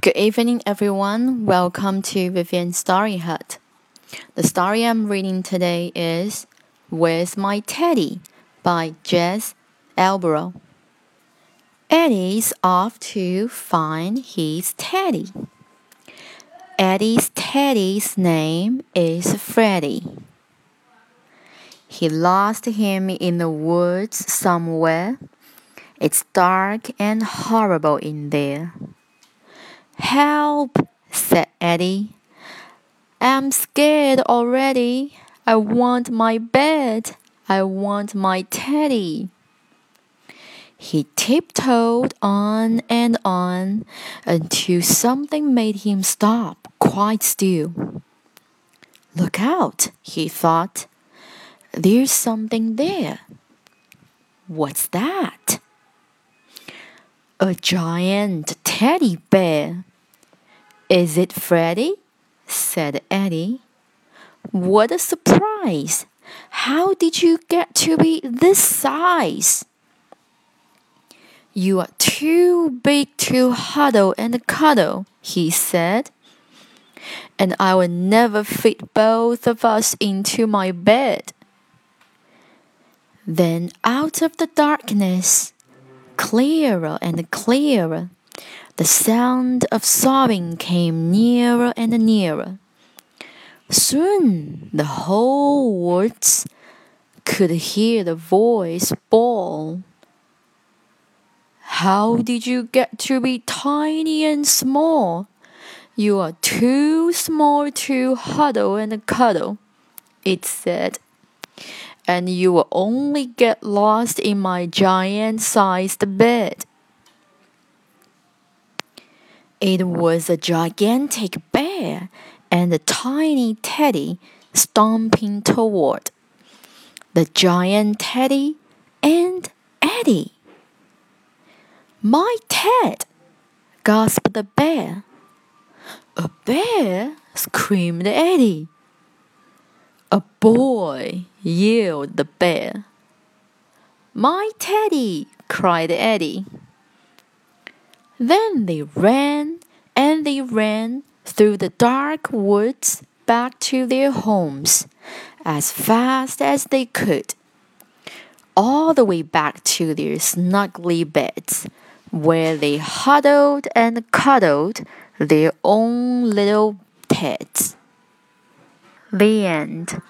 Good evening, everyone. Welcome to Vivian's Story Hut. The story I'm reading today is Where's My Teddy by Jez Alborough. Eddie's off to find his teddy. Eddie's teddy's name is Freddie. He lost him in the woods somewhere. It's dark and horrible in there. Help, said Eddie. I'm scared already. I want my bed. I want my teddy. He tiptoed on and on until something made him stop quite still. Look out, he thought. There's something there. What's that? A giant teddy bear. Is it Freddie? said Eddie. What a surprise! How did you get to be this size? You are too big to huddle and cuddle, he said. And I will never fit both of us into my bed. Then out of the darkness, clearer and clearer, the sound of sobbing came nearer and nearer. Soon the whole woods could hear the voice bawl. How did you get to be tiny and small? You are too small to huddle and cuddle, it said. And you will only get lost in my giant sized bed. It was a gigantic bear and a tiny teddy stomping toward. The giant teddy and Eddie. My Ted! gasped the bear. A bear? screamed Eddie. A boy! yelled the bear. My Teddy! cried Eddie. Then they ran and they ran through the dark woods back to their homes as fast as they could, all the way back to their snuggly beds, where they huddled and cuddled their own little pets. The end.